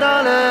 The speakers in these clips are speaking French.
dans le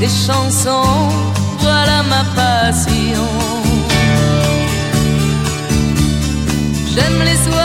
des chansons, voilà ma passion. J'aime les soirs.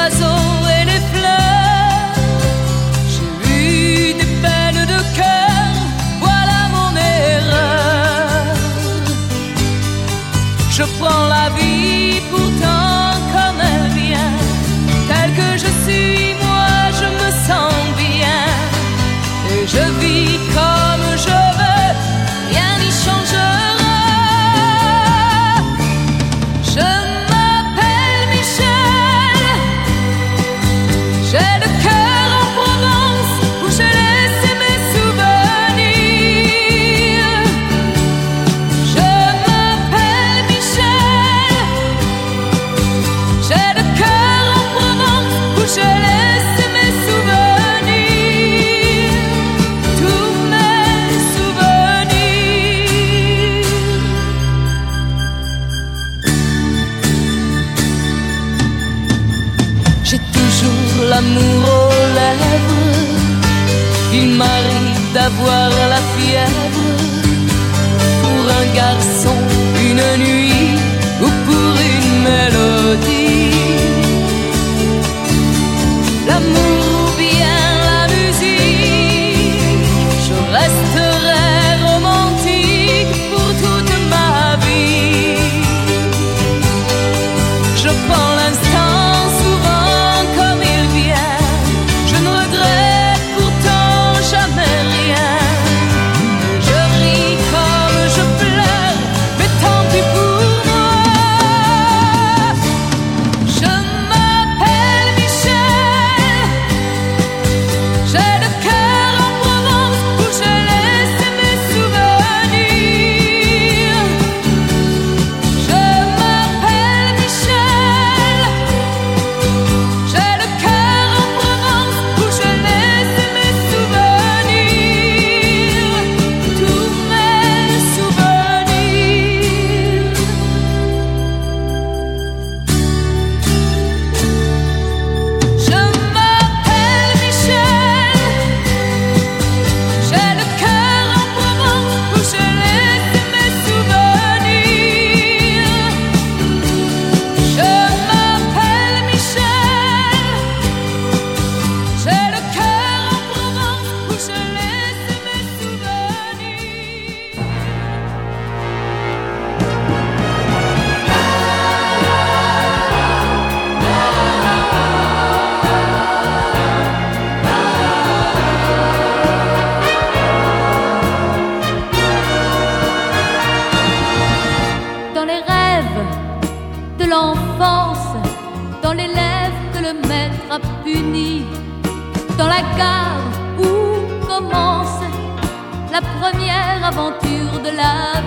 voix. la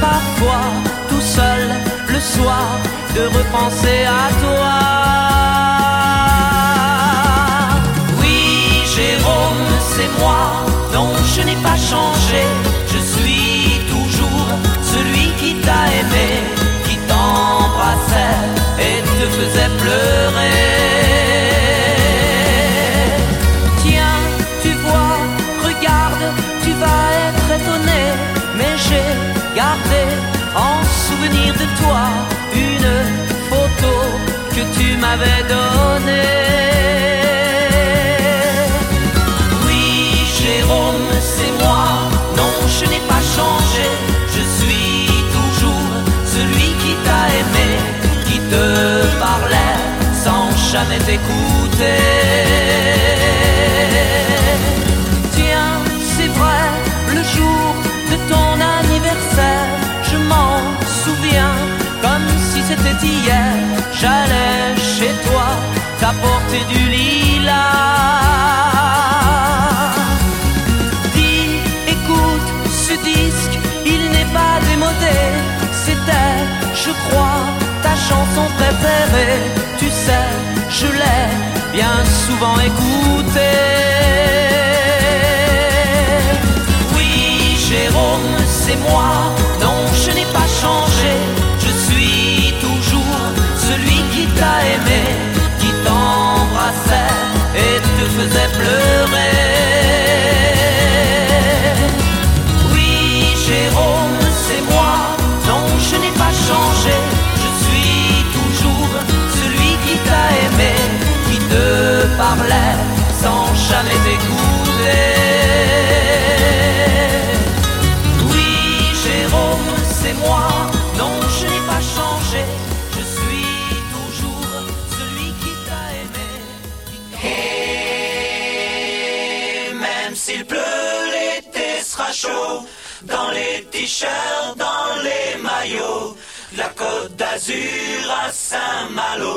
parfois, tout seul, le soir, de repenser à toi. M'avais donnée. Oui, Jérôme, c'est moi. Non, je n'ai pas changé. Je suis toujours celui qui t'a aimé, qui te parlait sans jamais t'écouter. Tiens, c'est vrai, le jour de ton anniversaire, je m'en souviens comme si c'était hier. J'allais t'apporter du lilas. Dis, écoute, ce disque, il n'est pas démodé. C'était, je crois, ta chanson préférée. Tu sais, je l'ai bien souvent écoutée. Oui, Jérôme, c'est moi. Dans les maillots, la côte d'Azur à Saint-Malo.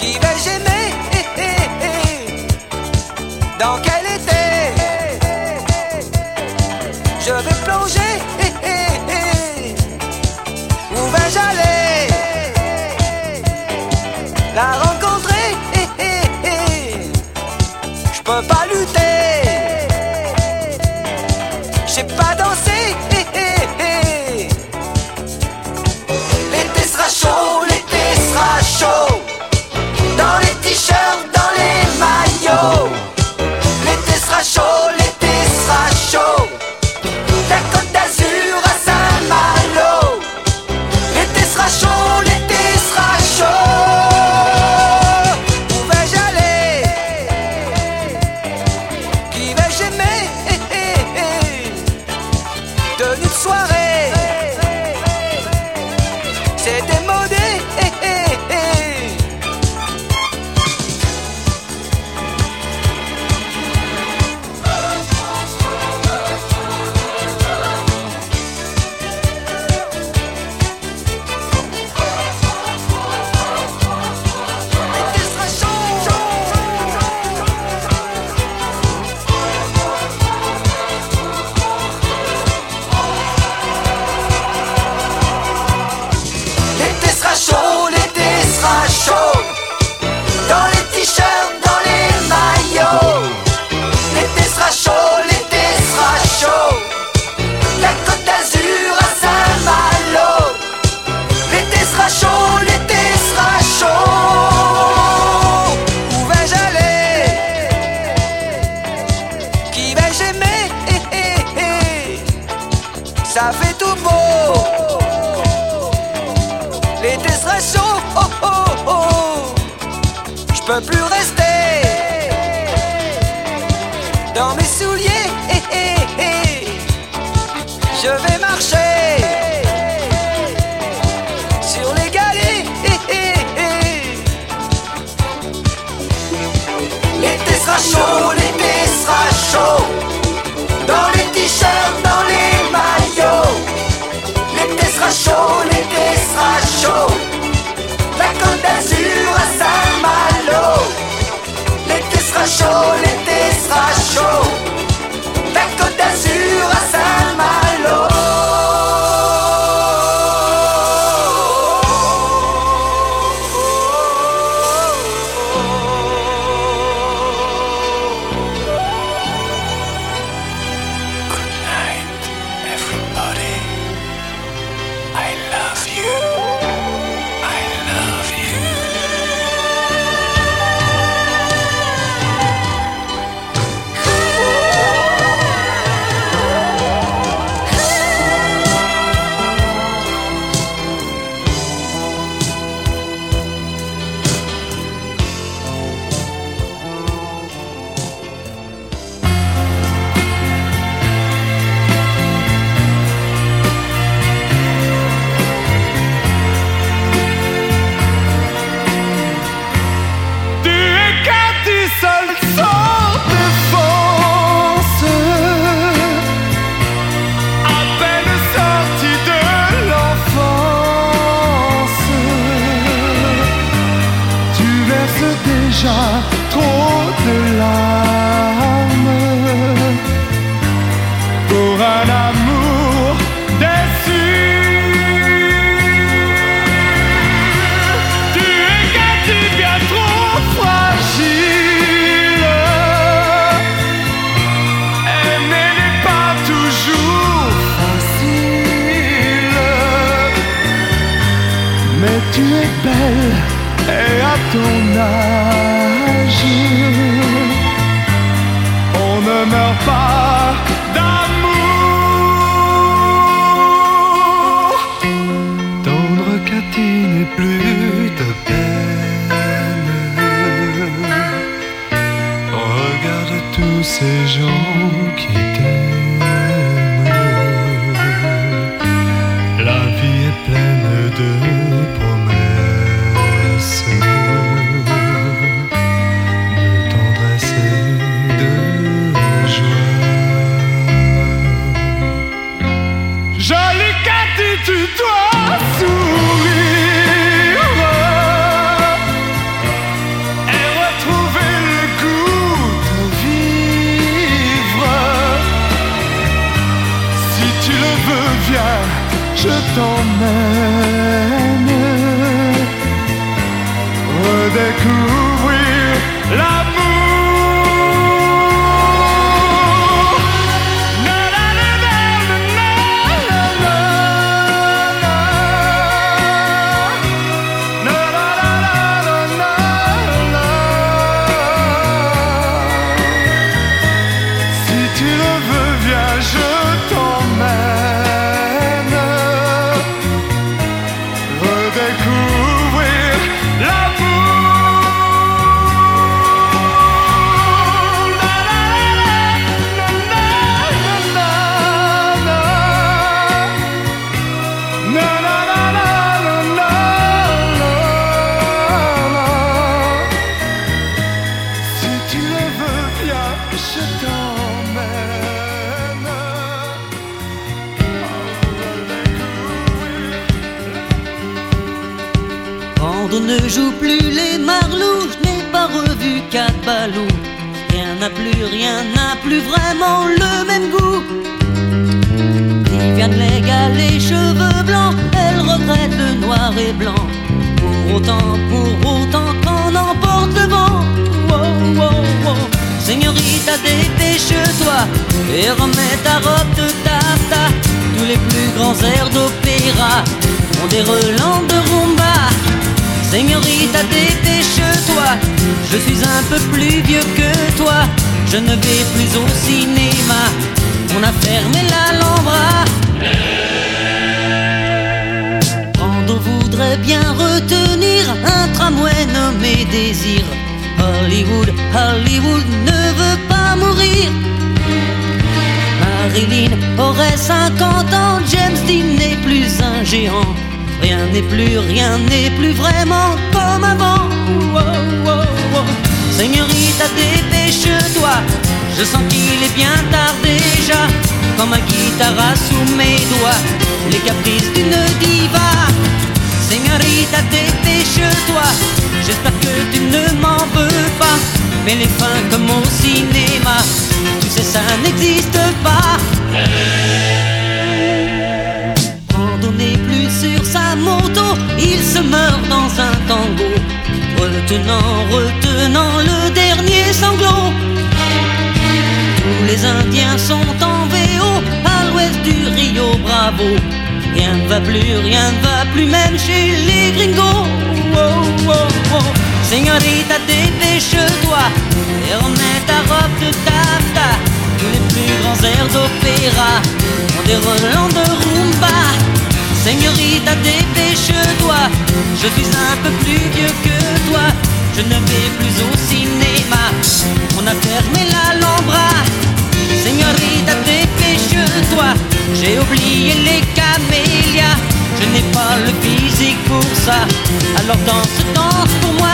qui va gêner. Je vais marcher sur les galets. L'été sera chaud, l'été sera chaud. Dans les t-shirts, dans les maillots. L'été sera chaud, l'été sera chaud. La côte d'Azur à Saint-Malo. L'été sera chaud, l'été sera chaud. La côte d'Azur à Saint-Malo. Elle regrette le noir et blanc. Pour autant, pour autant qu'on emporte le vent. Wow, wow, wow. Señorita, dépêche-toi et remets ta robe de tata. Tous les plus grands airs d'opéra ont des relents de rumba. Señorita, dépêche-toi, je suis un peu plus vieux que toi. Je ne vais plus au cinéma, on a fermé l'Alhambra. On voudrait bien retenir un tramway nommé Désir. Hollywood, Hollywood ne veut pas mourir. Marilyn aurait 50 ans, James Dean n'est plus un géant. Rien n'est plus, rien n'est plus vraiment comme avant. Seigneurita, dépêche-toi, je sens qu'il est bien tard déjà. Quand ma guitare sous mes doigts, les caprices d'une diva. Seigneurita, dépêche-toi, j'espère que tu ne m'en veux pas. Mais les fins comme au cinéma, tu sais ça n'existe pas. Randonnée plus sur sa moto, il se meurt dans un tango. Retenant, retenant le dernier sanglot. Tous les Indiens sont en VO à l'ouest du Rio Bravo. Rien ne va plus, rien ne va plus, même chez les gringos. Oh, oh, oh. Dépêche-toi et remets ta robe de. Tous les plus grands airs d'opéra ont des relents de rumba. Señorita, dépêche-toi, je suis un peu plus vieux que toi. Je ne vais plus au cinéma, on a fermé l'Alhambra. Señorita, dépêche-toi, j'ai oublié les camélias. Je n'ai pas le physique pour ça, alors danse, danse pour moi.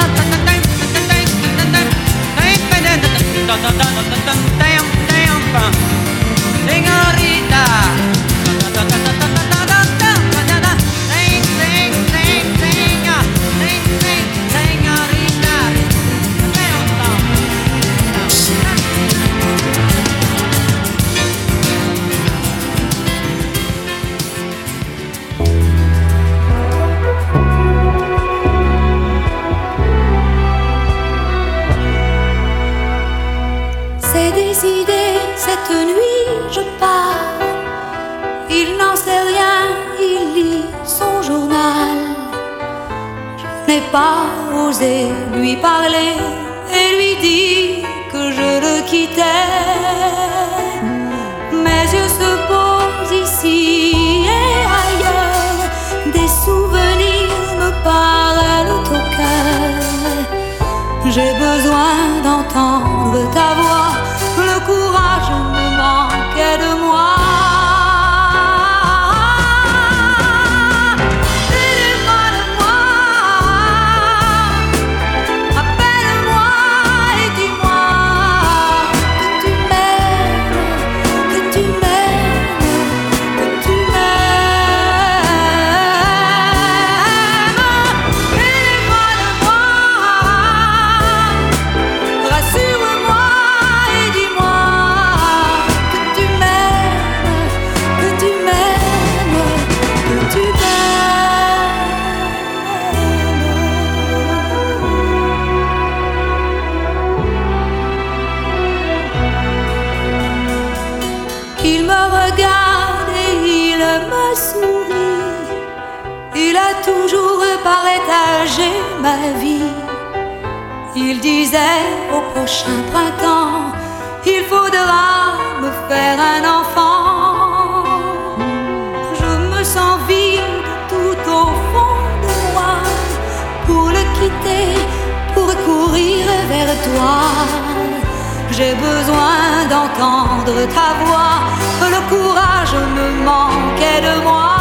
J'ai besoin d'entendre ta voix, le courage me manquait de moi.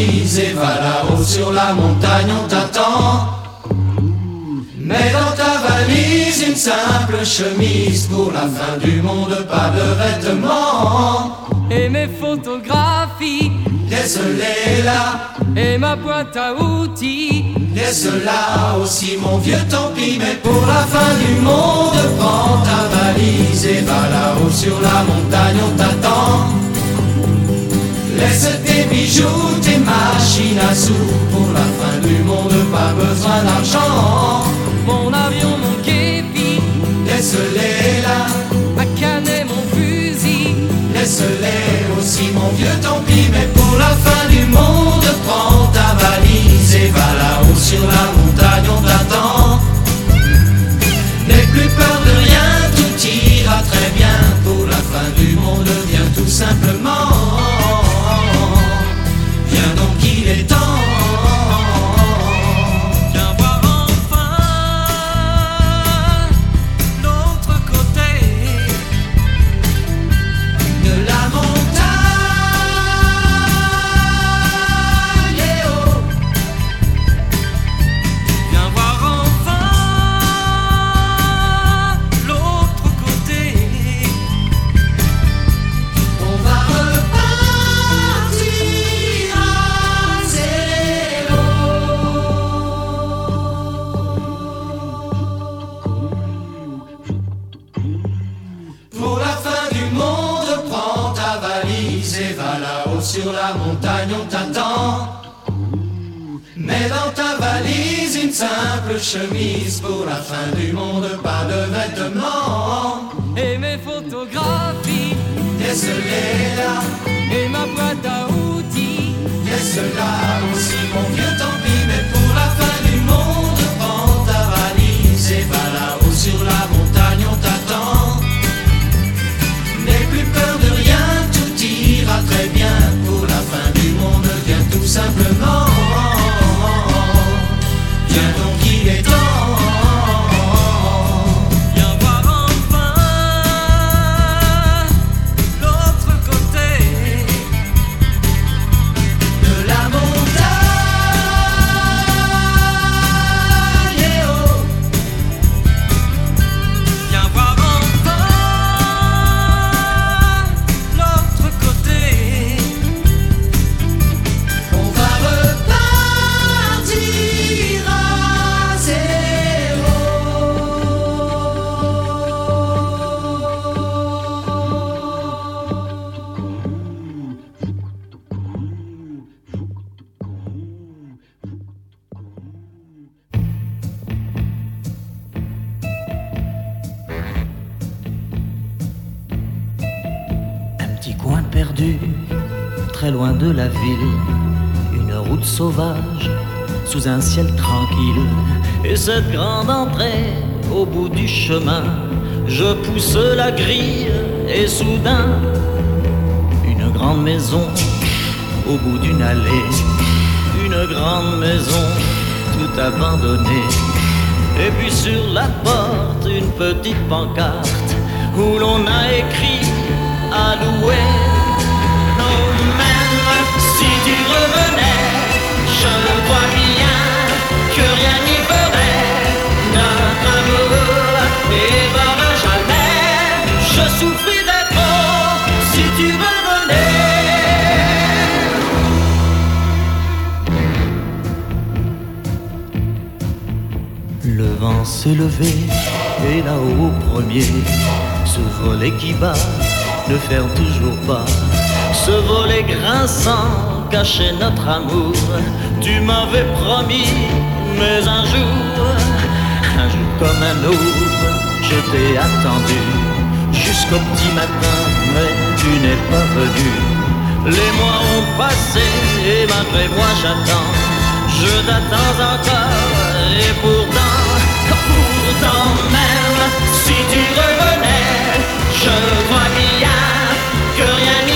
Élysée, va là-haut sur la montagne, on t'attend. Mais dans ta valise, une simple chemise pour la fin du monde, pas de vêtements. Et mes photographies, laisse-les-là. Et ma boîte à outils, laisse-la aussi, mon vieux, tant pis. Mais pour la fin du monde, prends ta valise et va là-haut sur la montagne, on t'attend tes bijoux, tes machines à sous. Pour la fin du monde, pas besoin d'argent. Mon avion, mon képi, laisse-les là. Ma canet, mon fusil, laisse-les aussi, mon vieux, tant pis. Mais pour la fin du monde, prends ta valise et va là-haut sur la montagne, on t'attend. N'aie plus peur de rien, tout ira très bien. Pour la fin du monde, viens tout simplement. ta valise une simple chemise pour la fin du monde, pas de vêtements. Et mes photographies, yes, là. Et ma boîte à outils, yes, là aussi, mon vieux, tant pis, mais pour la fin du monde, prends ta valise et va. Cette grande entrée au bout du chemin, je pousse la grille, et soudain, une grande maison au bout d'une allée, une grande maison tout abandonnée. Et puis sur la porte, une petite pancarte où l'on a écrit à louer. Je souffrirais trop si tu revenais. Le vent s'est levé et là-haut au premier, ce volet qui bat ne ferme toujours pas. Ce volet grinçant cachait notre amour. Tu m'avais promis, mais un jour, un jour comme un autre, je t'ai attendu jusqu'au petit matin, mais tu n'es pas venu. Les mois ont passé et malgré moi j'attends. Je t'attends encore et pourtant, pourtant même si tu revenais, je vois bien que rien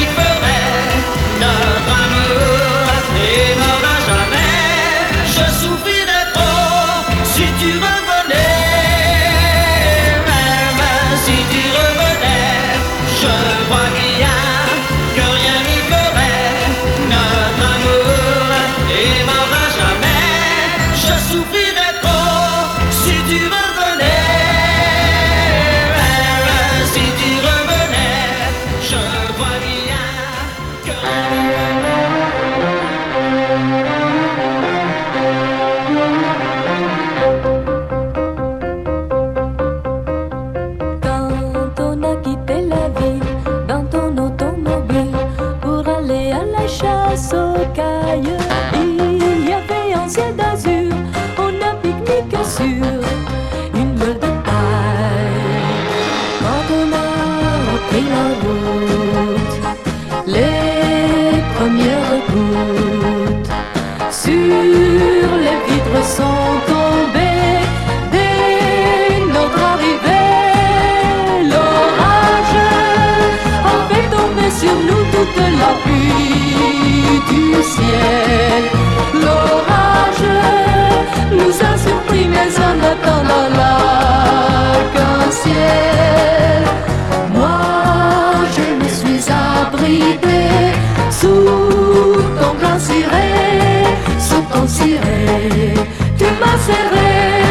ciel. L'orage nous a surpris, mais en attendant l'arc-en-ciel. Moi, je me suis abritée sous ton grand ciré, sous ton ciré, tu m'as serré.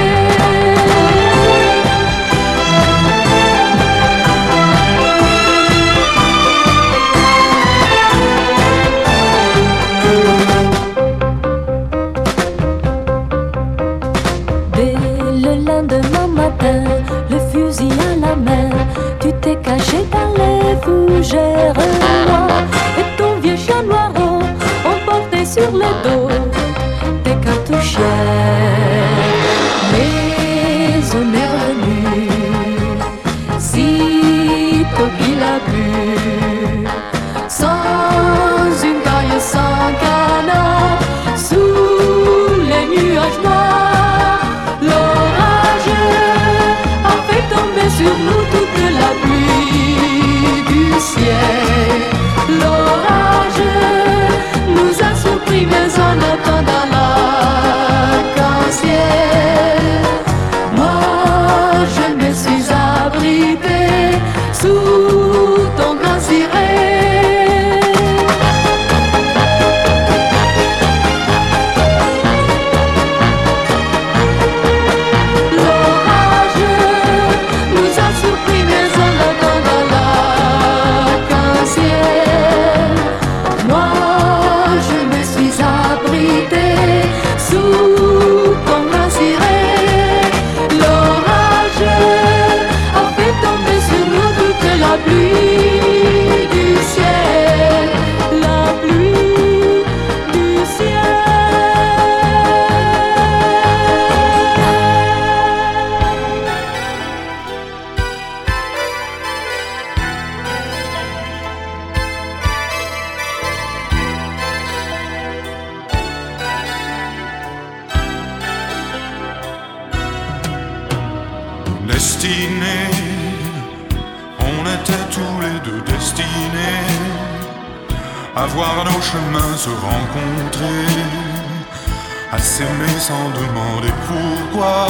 À s'aimer sans demander pourquoi,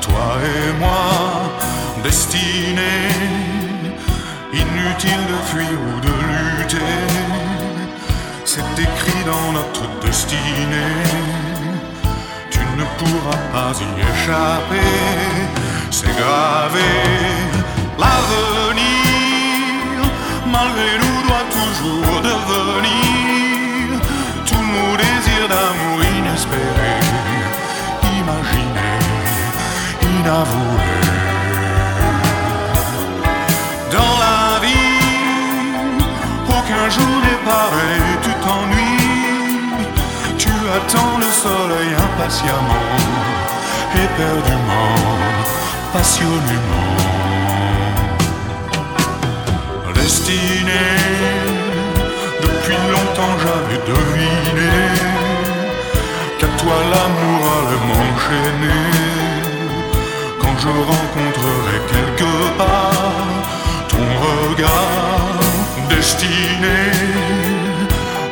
toi et moi, destinés, inutile de fuir ou de lutter, c'est écrit dans notre destinée ne pourra pas y échapper. C'est gravé. L'avenir, malgré nous, doit toujours devenir tous nos d'amour inespérés, imaginés, inavoués. Dans la vie, aucun jour n'est pareil, tu t'ennuies attends le soleil impatiemment, éperdument, passionnément. Destiné, depuis longtemps j'avais deviné l'amour allait m'enchaîner. Quand je rencontrerai quelque part ton regard destiné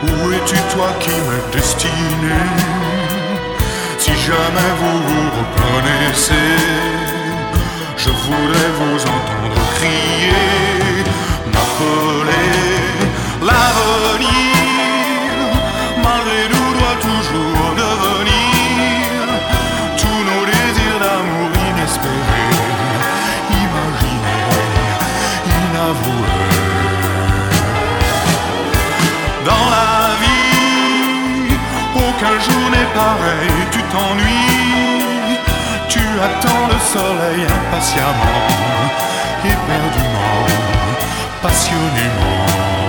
où es-tu toi qui m'es destiné? Si jamais vous vous reconnaissez Je voudrais vous entendre crier M'appeler l'avenir tu t'ennuies. Tu attends le soleil impatiemment, éperdument, passionnément.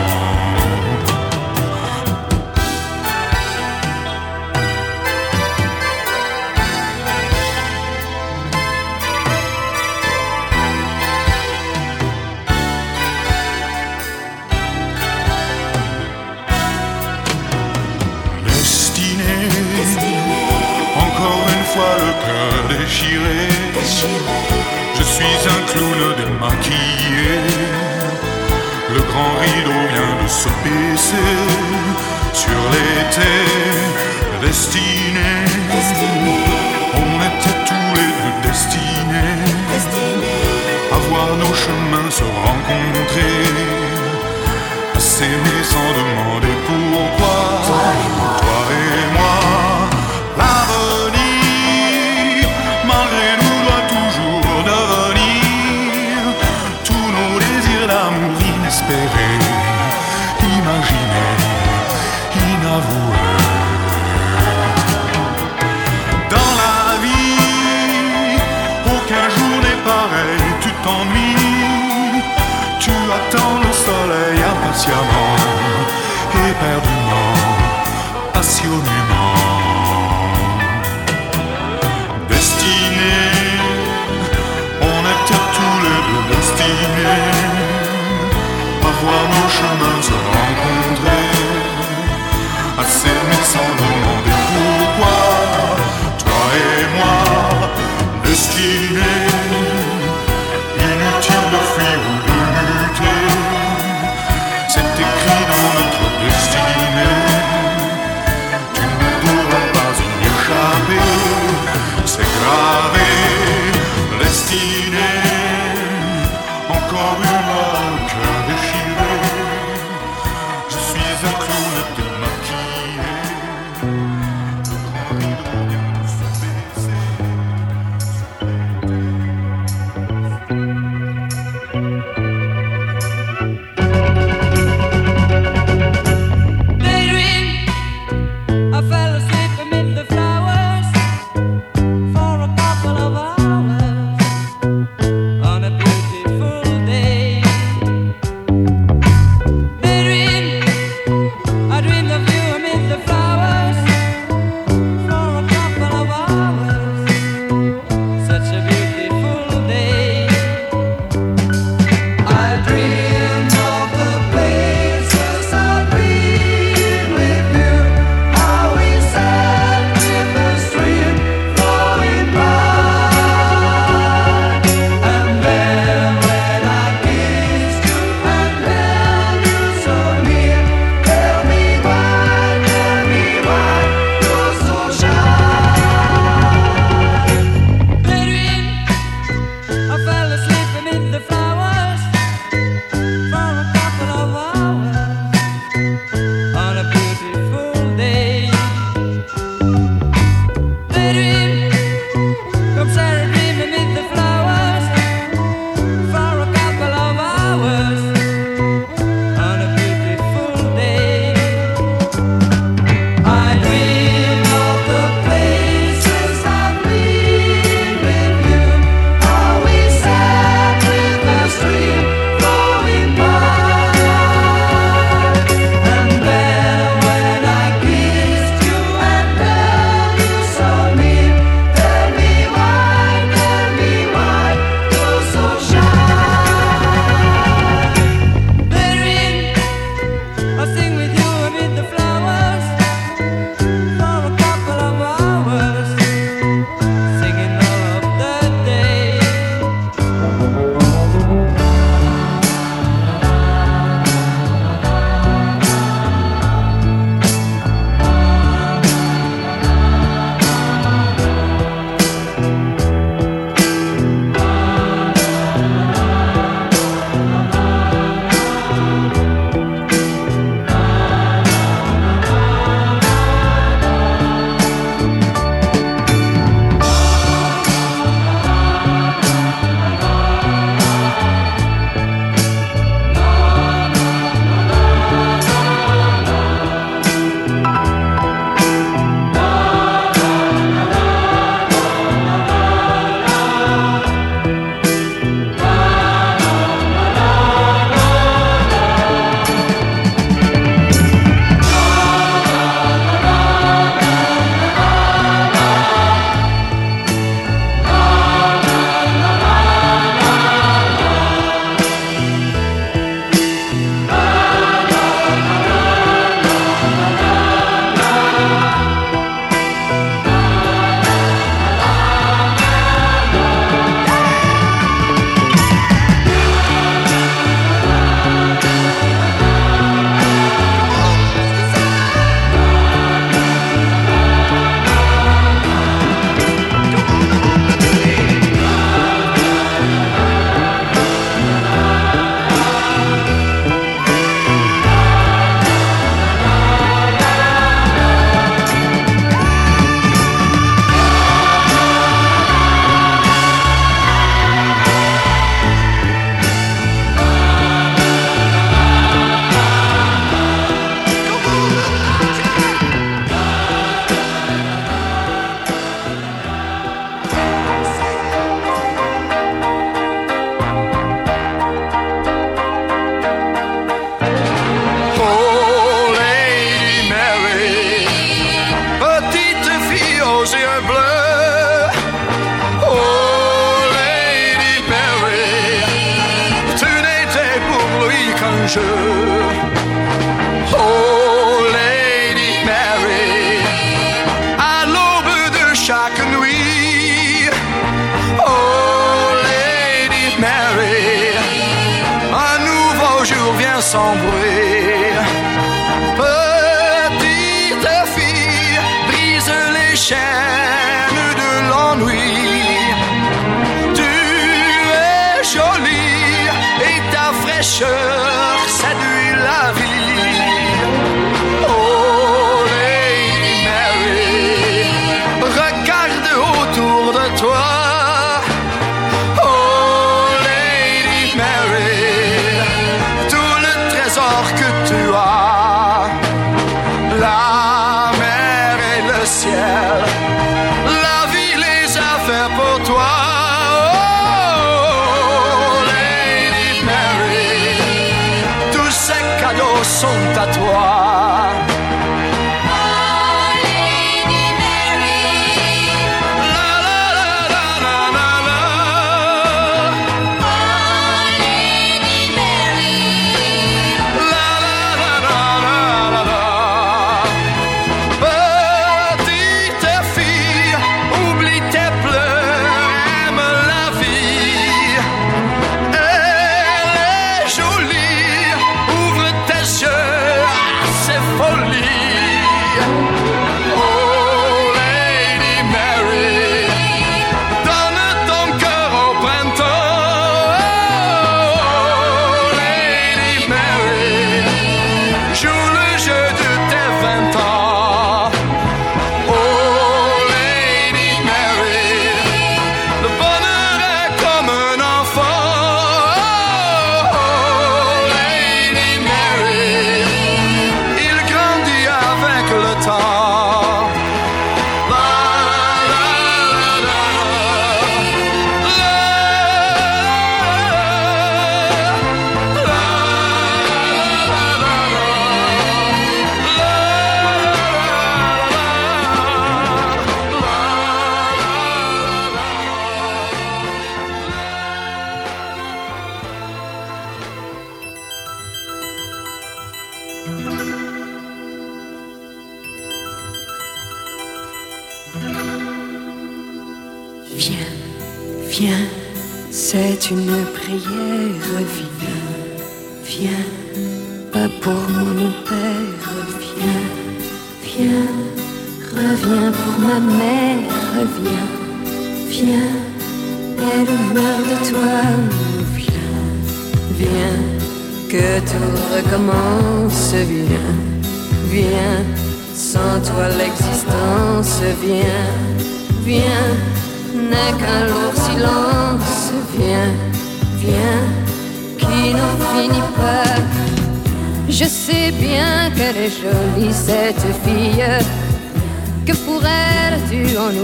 Sur l'été. Destiné. On était tous les deux destinés. À voir nos chemins se rencontrer, à s'aimer sans demander nuit. Oh Lady Mary, un nouveau jour vient sans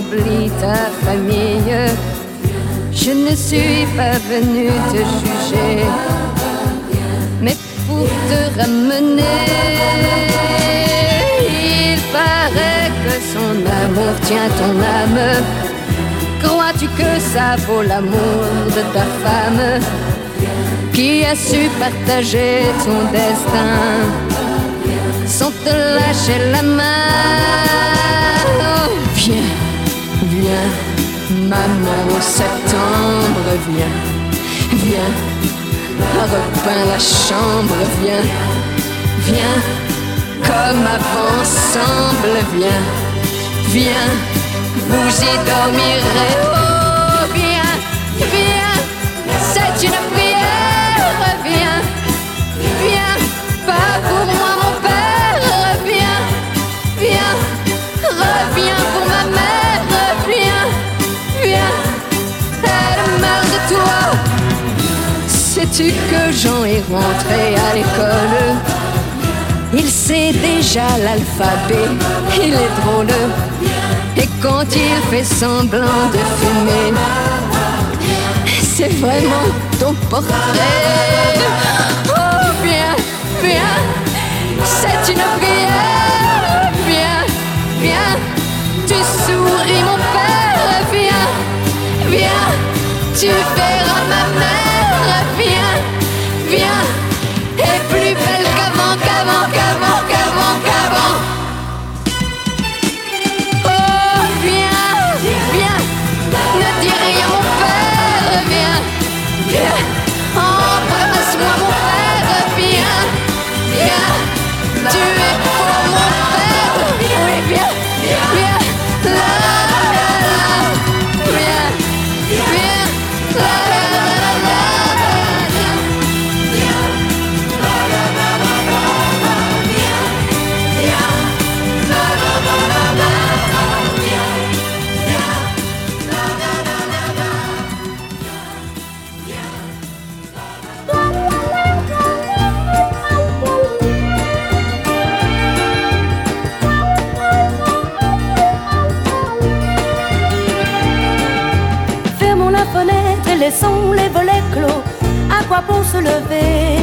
oublies ta famille. Je ne suis pas venu te juger, mais pour te ramener. Il paraît que son amour tient ton âme. Crois-tu que ça vaut l'amour de ta femme qui a su partager ton destin sans te lâcher la main? Maman au septembre, viens, viens, repeins la chambre, viens, viens, comme avant ensemble, viens, viens, vous y dormirez. Que Jean est rentré à l'école Il sait déjà l'alphabet, il est drôle. Et quand il fait semblant de fumer, c'est vraiment ton portrait. Oh, viens, viens, c'est une prière. Viens, viens, tu souris mon père. Viens, viens, tu verras ma mère. plus belle qu'avant, qu'avant, qu'avant, qu'avant, qu'avant. Oh, viens, viens, ne dis rien, mon père, viens, viens. Quoi pour se lever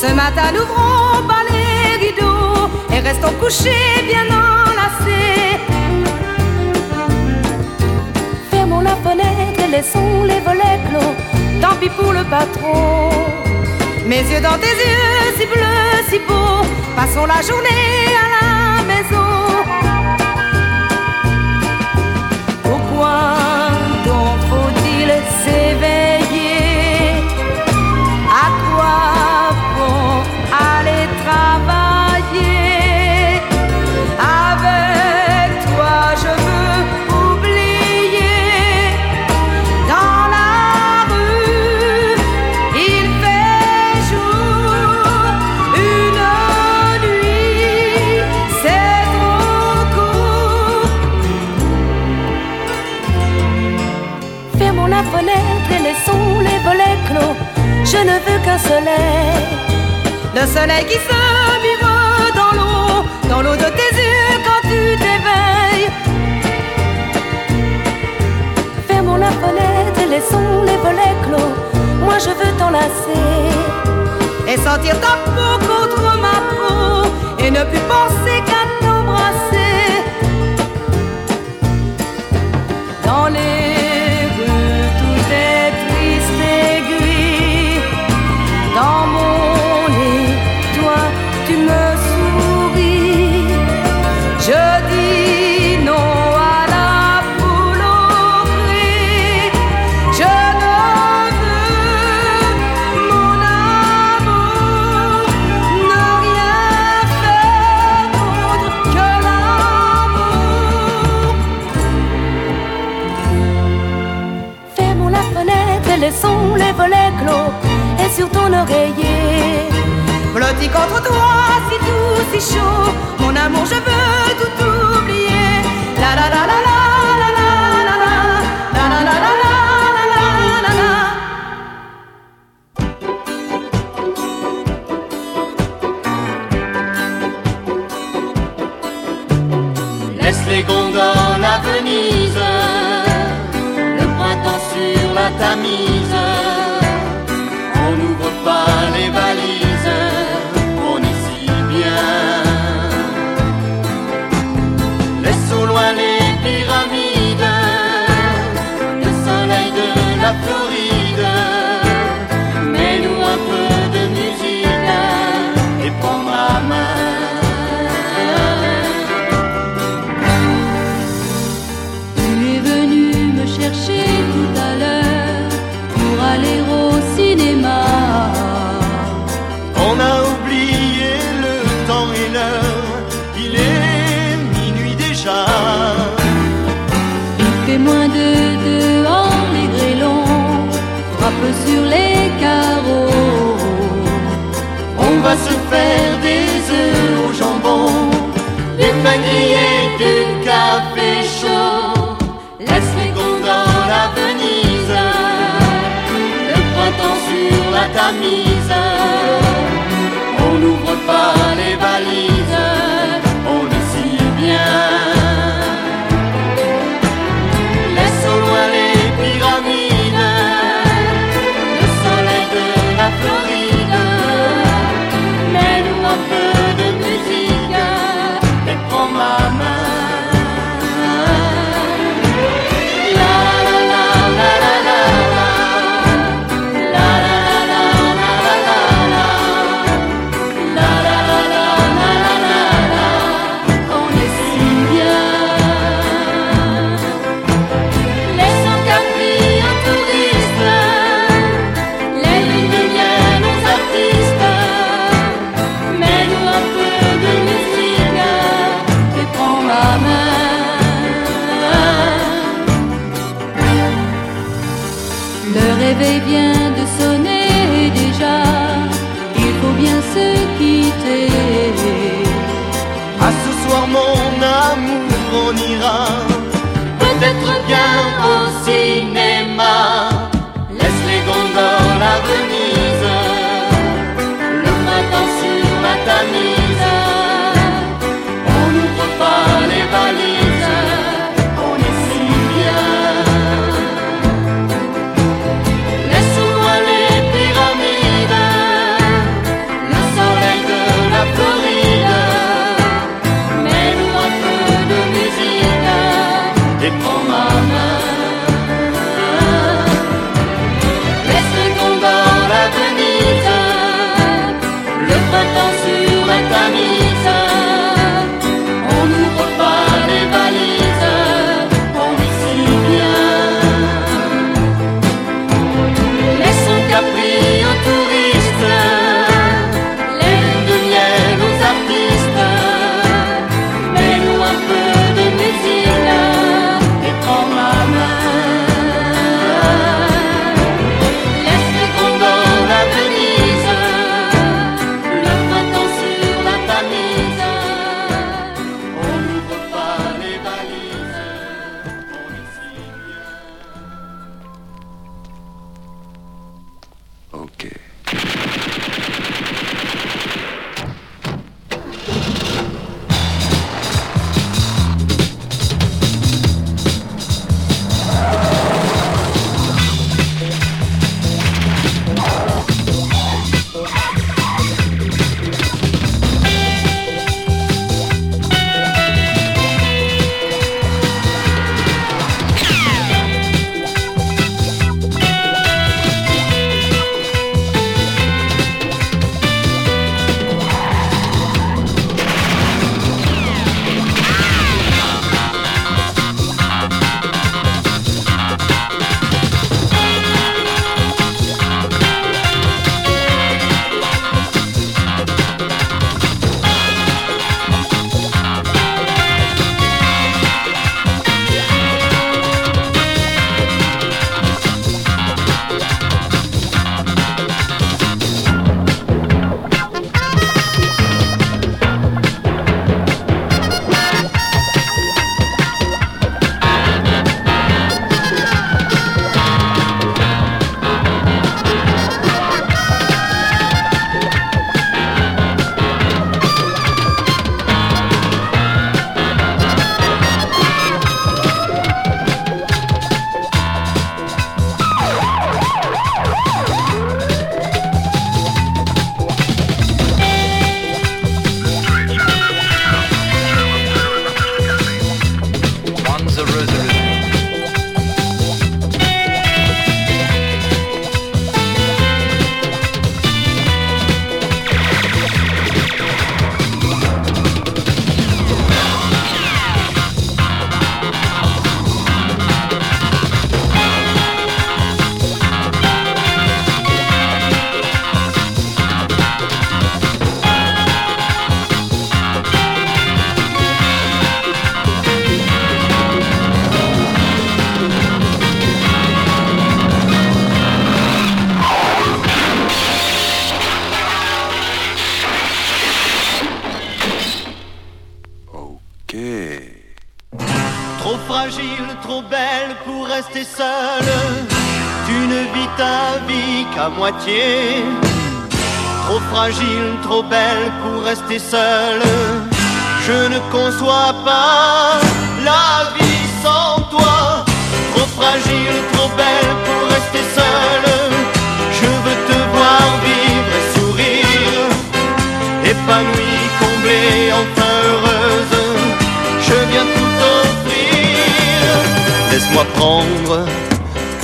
Ce matin, n'ouvrons pas les rideaux et restons couchés bien enlacés. Fermons la fenêtre et laissons les volets clos. Tant pis pour le patron. Mes yeux dans tes yeux, si bleus, si beaux. Passons la journée à la maison. Pourquoi donc faut-il s'éveiller soleil qui se mire dans l'eau, dans l'eau de tes yeux quand tu t'éveilles. Fermons la fenêtre et laissons les volets clos. Moi je veux t'enlacer et sentir ta peau contre ma peau et ne plus penser qu'à t'embrasser. Dans les l'oreiller. Blotti contre toi, si doux, si chaud, mon amour, je veux tout oublier. La la la la la. Laisse les gondoles à Venise, le printemps sur la Tamise des œufs au jambon, du pain grillé, du café chaud. Laisse les gondoles à Venise, le printemps sur la Tamise. On n'ouvre pas les valises, Mama. Trop fragile, trop belle pour rester seule. Je ne conçois pas la vie sans toi. Trop fragile, trop belle pour rester seule. Je veux te voir vivre et sourire. Épanouie, comblée, enfin heureuse. Je viens tout offrir. Laisse-moi prendre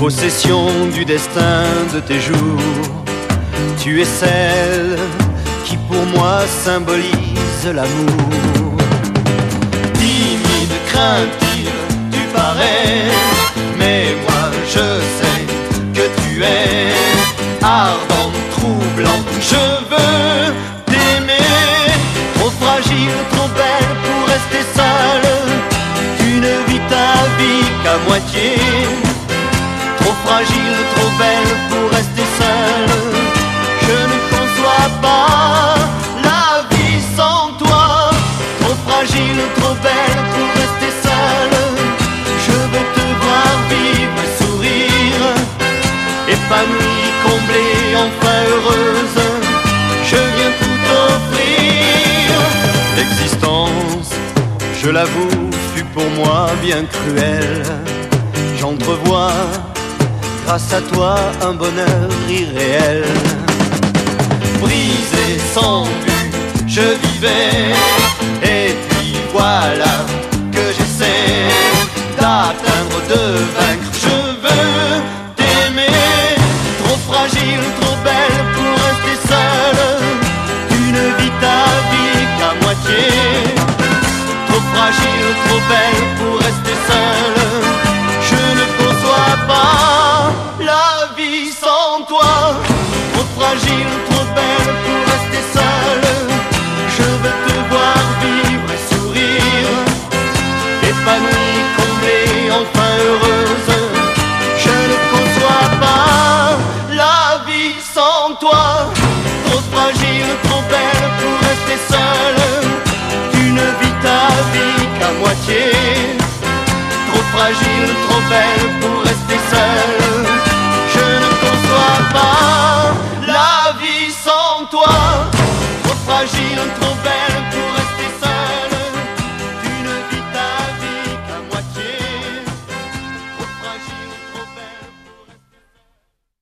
possession du destin de tes jours. Tu es celle qui pour moi symbolise l'amour. Timide, craintive, tu parais, mais moi je sais que tu es ardente, troublante. Je veux t'aimer, trop fragile, trop belle pour rester seule. Tu ne vis ta vie qu'à moitié belle pour rester seule. Je ne conçois pas la vie sans toi, trop fragile, trop belle pour rester seule. Je veux te voir vivre et sourire, épanouie, comblée, enfin heureuse. Je viens tout offrir. L'existence, je l'avoue, fut pour moi bien cruelle. J'entrevois grâce à toi, un bonheur irréel. Brisé sans but, je vivais, et puis voilà que j'essaie d'atteindre, de vaincre. Je veux t'aimer, trop fragile, trop belle pour rester seule. Tu ne vis ta vie qu'à moitié, trop fragile, trop belle pour rester seule. Je ne conçois pas la vie sans toi. Trop fragile, trop belle pour rester seule. Tu ne vis ta vie qu'à moitié. Trop fragile, trop belle pour rester seule.